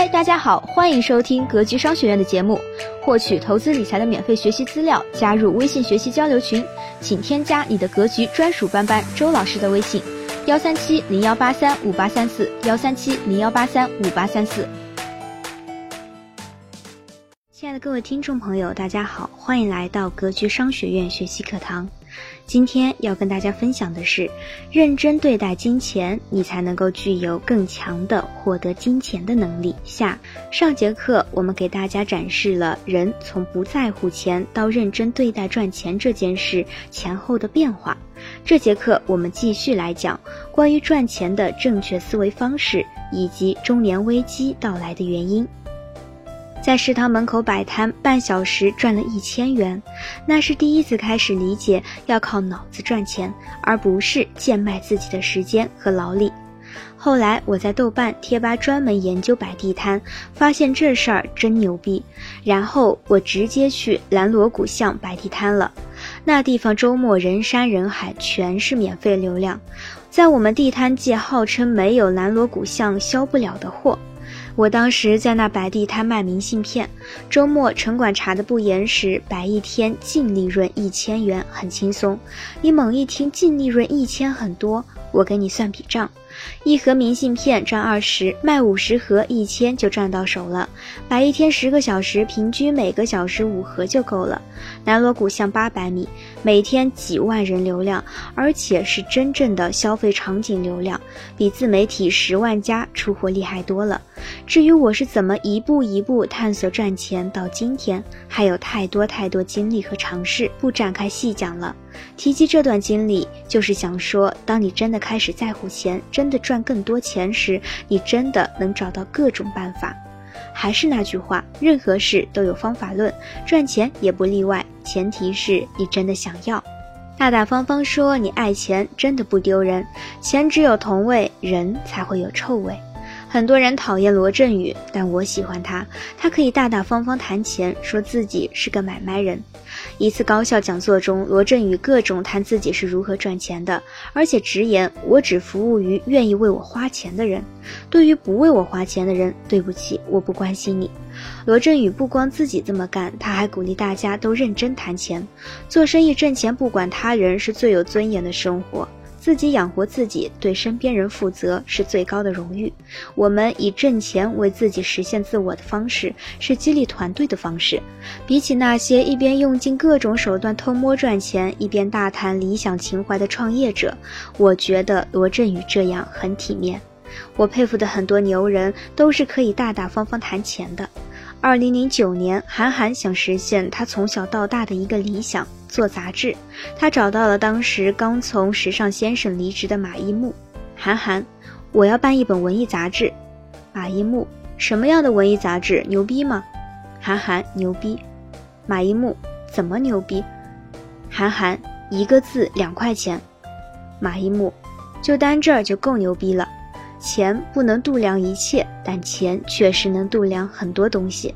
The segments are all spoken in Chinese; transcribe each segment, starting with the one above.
嗨，大家好，欢迎收听格局商学院的节目，获取投资理财的免费学习资料，加入微信学习交流群，请添加你的格局专属班班周老师的微信：幺三七零幺八三五八三四，幺三七零幺八三五八三四。亲爱的各位听众朋友，大家好，欢迎来到格局商学院学习课堂。今天要跟大家分享的是，认真对待金钱，你才能够具有更强的获得金钱的能力。下上节课我们给大家展示了人从不在乎钱到认真对待赚钱这件事前后的变化。这节课我们继续来讲关于赚钱的正确思维方式以及中年危机到来的原因。在食堂门口摆摊，半小时赚了一千元，那是第一次开始理解要靠脑子赚钱，而不是贱卖自己的时间和劳力。后来我在豆瓣贴吧专门研究摆地摊，发现这事儿真牛逼。然后我直接去兰锣鼓巷摆地摊了，那地方周末人山人海，全是免费流量，在我们地摊界号称没有兰锣鼓巷销不了的货。我当时在那摆地摊卖明信片，周末城管查的不严时，摆一天净利润一千元，很轻松。你猛一听净利润一千很多，我给你算笔账。一盒明信片赚二十，卖五十盒一千就赚到手了。摆一天十个小时，平均每个小时五盒就够了。南锣鼓巷八百米，每天几万人流量，而且是真正的消费场景流量，比自媒体十万加出货厉害多了。至于我是怎么一步一步探索赚钱到今天，还有太多太多经历和尝试，不展开细讲了。提及这段经历，就是想说，当你真的开始在乎钱，真的赚更多钱时，你真的能找到各种办法。还是那句话，任何事都有方法论，赚钱也不例外。前提是你真的想要。大大方方说你爱钱，真的不丢人。钱只有同味，人才会有臭味。很多人讨厌罗振宇，但我喜欢他。他可以大大方方谈钱，说自己是个买卖人。一次高校讲座中，罗振宇各种谈自己是如何赚钱的，而且直言：“我只服务于愿意为我花钱的人。对于不为我花钱的人，对不起，我不关心你。”罗振宇不光自己这么干，他还鼓励大家都认真谈钱。做生意挣钱，不管他人，是最有尊严的生活。自己养活自己，对身边人负责是最高的荣誉。我们以挣钱为自己实现自我的方式，是激励团队的方式。比起那些一边用尽各种手段偷摸赚钱，一边大谈理想情怀的创业者，我觉得罗振宇这样很体面。我佩服的很多牛人，都是可以大大方方谈钱的。二零零九年，韩寒想实现他从小到大的一个理想，做杂志。他找到了当时刚从时尚先生离职的马一木。韩寒，我要办一本文艺杂志。马一木，什么样的文艺杂志？牛逼吗？韩寒，牛逼。马一木，怎么牛逼？韩寒，一个字两块钱。马一木，就单这儿就够牛逼了。钱不能度量一切，但钱确实能度量很多东西。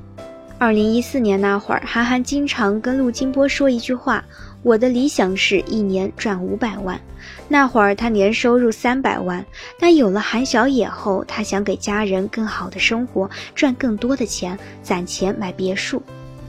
二零一四年那会儿，韩寒经常跟陆金波说一句话：“我的理想是一年赚五百万。”那会儿他年收入三百万，但有了韩小野后，他想给家人更好的生活，赚更多的钱，攒钱买别墅。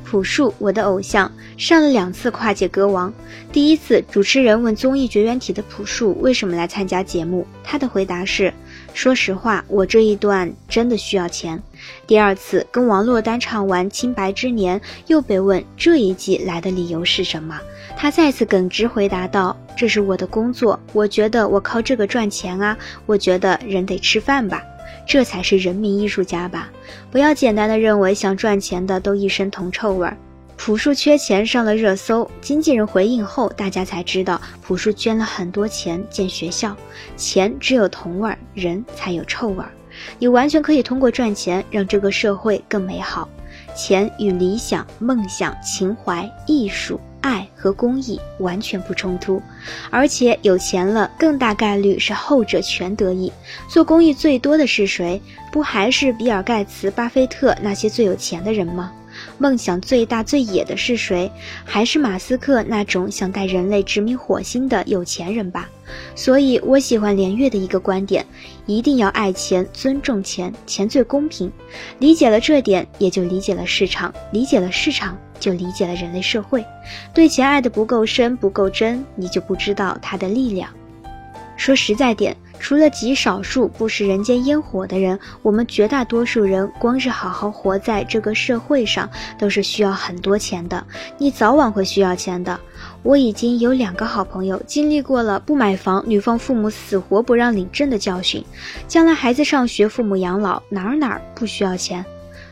朴树，我的偶像，上了两次跨界歌王。第一次，主持人问综艺绝缘体的朴树为什么来参加节目，他的回答是。说实话，我这一段真的需要钱。第二次跟王珞丹唱完《清白之年》，又被问这一季来的理由是什么，他再次耿直回答道：“这是我的工作，我觉得我靠这个赚钱啊，我觉得人得吃饭吧，这才是人民艺术家吧，不要简单的认为想赚钱的都一身铜臭味儿。”朴树缺钱上了热搜，经纪人回应后，大家才知道朴树捐了很多钱建学校。钱只有铜味儿，人才有臭味儿。你完全可以通过赚钱让这个社会更美好。钱与理想、梦想、情怀、艺术、爱和公益完全不冲突，而且有钱了，更大概率是后者全得益。做公益最多的是谁？不还是比尔·盖茨、巴菲特那些最有钱的人吗？梦想最大最野的是谁？还是马斯克那种想带人类殖民火星的有钱人吧？所以我喜欢连月的一个观点：一定要爱钱，尊重钱，钱最公平。理解了这点，也就理解了市场；理解了市场，就理解了人类社会。对钱爱的不够深、不够真，你就不知道它的力量。说实在点。除了极少数不食人间烟火的人，我们绝大多数人光是好好活在这个社会上，都是需要很多钱的。你早晚会需要钱的。我已经有两个好朋友经历过了不买房，女方父母死活不让领证的教训。将来孩子上学，父母养老，哪儿哪儿不需要钱？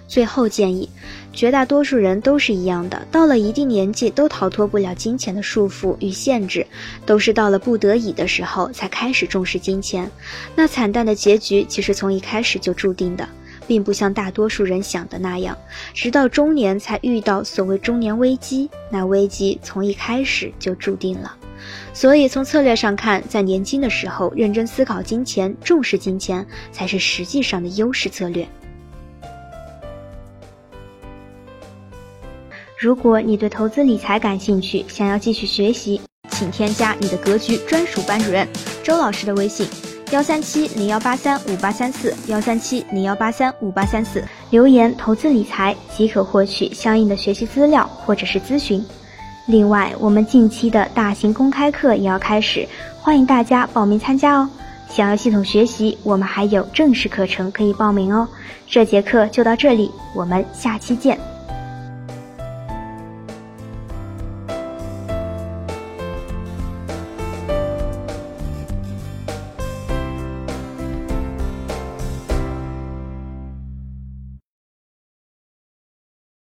最后建议，绝大多数人都是一样的，到了一定年纪都逃脱不了金钱的束缚与限制，都是到了不得已的时候才开始重视金钱。那惨淡的结局其实从一开始就注定的，并不像大多数人想的那样，直到中年才遇到所谓中年危机。那危机从一开始就注定了。所以从策略上看，在年轻的时候认真思考金钱、重视金钱，才是实际上的优势策略。如果你对投资理财感兴趣，想要继续学习，请添加你的格局专属班主任周老师的微信：幺三七零幺八三五八三四幺三七零幺八三五八三四，留言投资理财即可获取相应的学习资料或者是咨询。另外，我们近期的大型公开课也要开始，欢迎大家报名参加哦。想要系统学习，我们还有正式课程可以报名哦。这节课就到这里，我们下期见。